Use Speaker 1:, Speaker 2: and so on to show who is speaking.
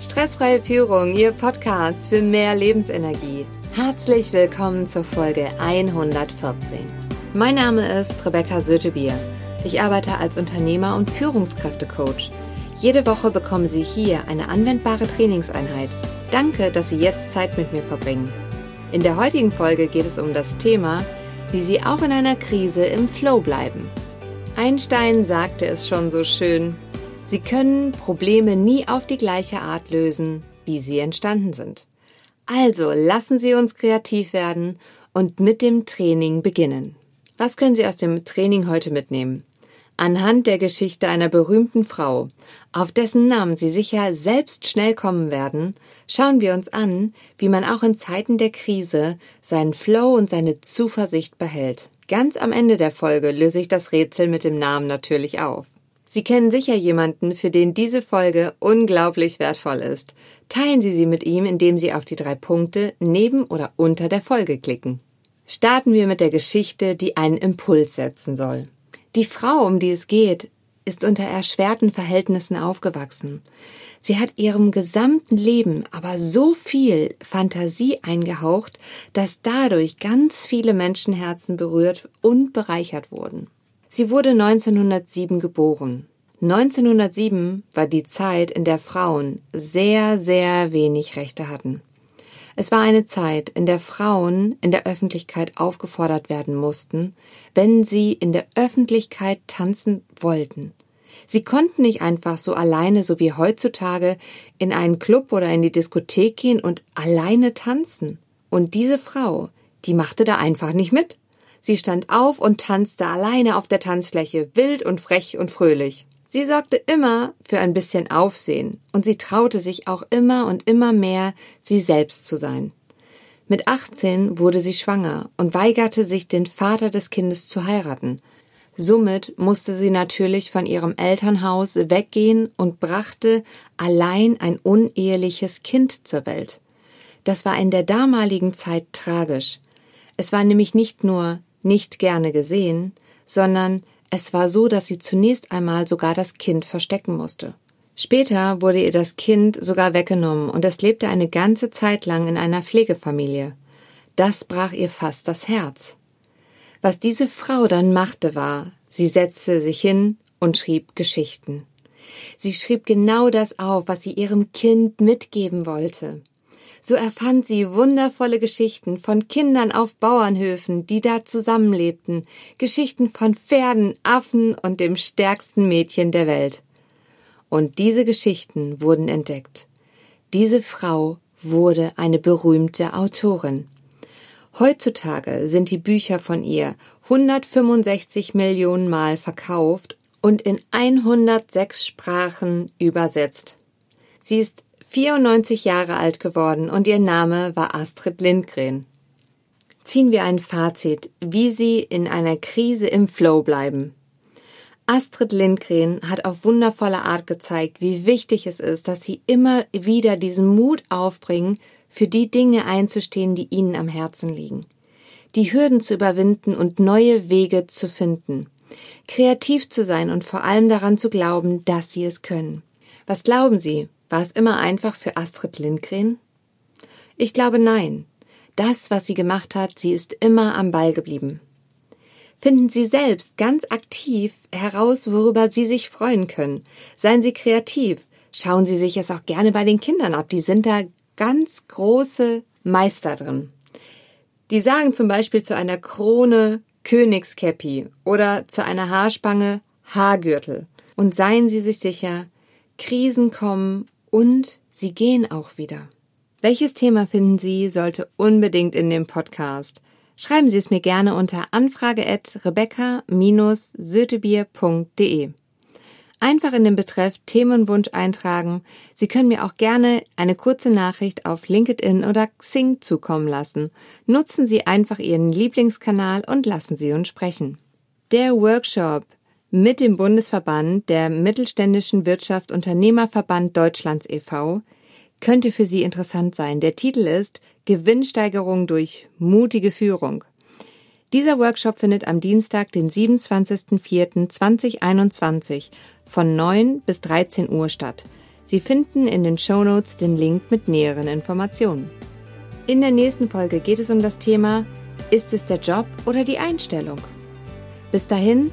Speaker 1: Stressfreie Führung, Ihr Podcast für mehr Lebensenergie. Herzlich willkommen zur Folge 114. Mein Name ist Rebecca Sötebier. Ich arbeite als Unternehmer und Führungskräftecoach. Jede Woche bekommen Sie hier eine anwendbare Trainingseinheit. Danke, dass Sie jetzt Zeit mit mir verbringen. In der heutigen Folge geht es um das Thema, wie Sie auch in einer Krise im Flow bleiben. Einstein sagte es schon so schön, Sie können Probleme nie auf die gleiche Art lösen, wie sie entstanden sind. Also lassen Sie uns kreativ werden und mit dem Training beginnen. Was können Sie aus dem Training heute mitnehmen? Anhand der Geschichte einer berühmten Frau, auf dessen Namen Sie sicher selbst schnell kommen werden, schauen wir uns an, wie man auch in Zeiten der Krise seinen Flow und seine Zuversicht behält. Ganz am Ende der Folge löse ich das Rätsel mit dem Namen natürlich auf. Sie kennen sicher jemanden, für den diese Folge unglaublich wertvoll ist. Teilen Sie sie mit ihm, indem Sie auf die drei Punkte neben oder unter der Folge klicken. Starten wir mit der Geschichte, die einen Impuls setzen soll. Die Frau, um die es geht, ist unter erschwerten Verhältnissen aufgewachsen. Sie hat ihrem gesamten Leben aber so viel Fantasie eingehaucht, dass dadurch ganz viele Menschenherzen berührt und bereichert wurden. Sie wurde 1907 geboren. 1907 war die Zeit, in der Frauen sehr, sehr wenig Rechte hatten. Es war eine Zeit, in der Frauen in der Öffentlichkeit aufgefordert werden mussten, wenn sie in der Öffentlichkeit tanzen wollten. Sie konnten nicht einfach so alleine, so wie heutzutage, in einen Club oder in die Diskothek gehen und alleine tanzen. Und diese Frau, die machte da einfach nicht mit. Sie stand auf und tanzte alleine auf der Tanzfläche, wild und frech und fröhlich. Sie sorgte immer für ein bisschen Aufsehen, und sie traute sich auch immer und immer mehr, sie selbst zu sein. Mit 18 wurde sie schwanger und weigerte sich, den Vater des Kindes zu heiraten. Somit musste sie natürlich von ihrem Elternhaus weggehen und brachte allein ein uneheliches Kind zur Welt. Das war in der damaligen Zeit tragisch. Es war nämlich nicht nur nicht gerne gesehen, sondern es war so, dass sie zunächst einmal sogar das Kind verstecken musste. Später wurde ihr das Kind sogar weggenommen und es lebte eine ganze Zeit lang in einer Pflegefamilie. Das brach ihr fast das Herz. Was diese Frau dann machte war, sie setzte sich hin und schrieb Geschichten. Sie schrieb genau das auf, was sie ihrem Kind mitgeben wollte. So erfand sie wundervolle Geschichten von Kindern auf Bauernhöfen, die da zusammenlebten, Geschichten von Pferden, Affen und dem stärksten Mädchen der Welt. Und diese Geschichten wurden entdeckt. Diese Frau wurde eine berühmte Autorin. Heutzutage sind die Bücher von ihr 165 Millionen Mal verkauft und in 106 Sprachen übersetzt. Sie ist 94 Jahre alt geworden und ihr Name war Astrid Lindgren. Ziehen wir ein Fazit, wie Sie in einer Krise im Flow bleiben. Astrid Lindgren hat auf wundervolle Art gezeigt, wie wichtig es ist, dass Sie immer wieder diesen Mut aufbringen, für die Dinge einzustehen, die Ihnen am Herzen liegen. Die Hürden zu überwinden und neue Wege zu finden. Kreativ zu sein und vor allem daran zu glauben, dass Sie es können. Was glauben Sie? War es immer einfach für Astrid Lindgren? Ich glaube nein. Das, was sie gemacht hat, sie ist immer am Ball geblieben. Finden Sie selbst ganz aktiv heraus, worüber Sie sich freuen können. Seien Sie kreativ. Schauen Sie sich es auch gerne bei den Kindern ab. Die sind da ganz große Meister drin. Die sagen zum Beispiel zu einer Krone Königskäppi oder zu einer Haarspange Haargürtel. Und seien Sie sich sicher, Krisen kommen und sie gehen auch wieder. Welches Thema finden Sie sollte unbedingt in dem Podcast? Schreiben Sie es mir gerne unter anfrage at rebecca-sötebier.de. Einfach in den Betreff Themenwunsch eintragen. Sie können mir auch gerne eine kurze Nachricht auf LinkedIn oder Xing zukommen lassen. Nutzen Sie einfach Ihren Lieblingskanal und lassen Sie uns sprechen. Der Workshop mit dem Bundesverband der Mittelständischen Wirtschaft Unternehmerverband Deutschlands e.V. könnte für Sie interessant sein. Der Titel ist Gewinnsteigerung durch mutige Führung. Dieser Workshop findet am Dienstag, den 27.04.2021 von 9 bis 13 Uhr statt. Sie finden in den Shownotes den Link mit näheren Informationen. In der nächsten Folge geht es um das Thema Ist es der Job oder die Einstellung? Bis dahin,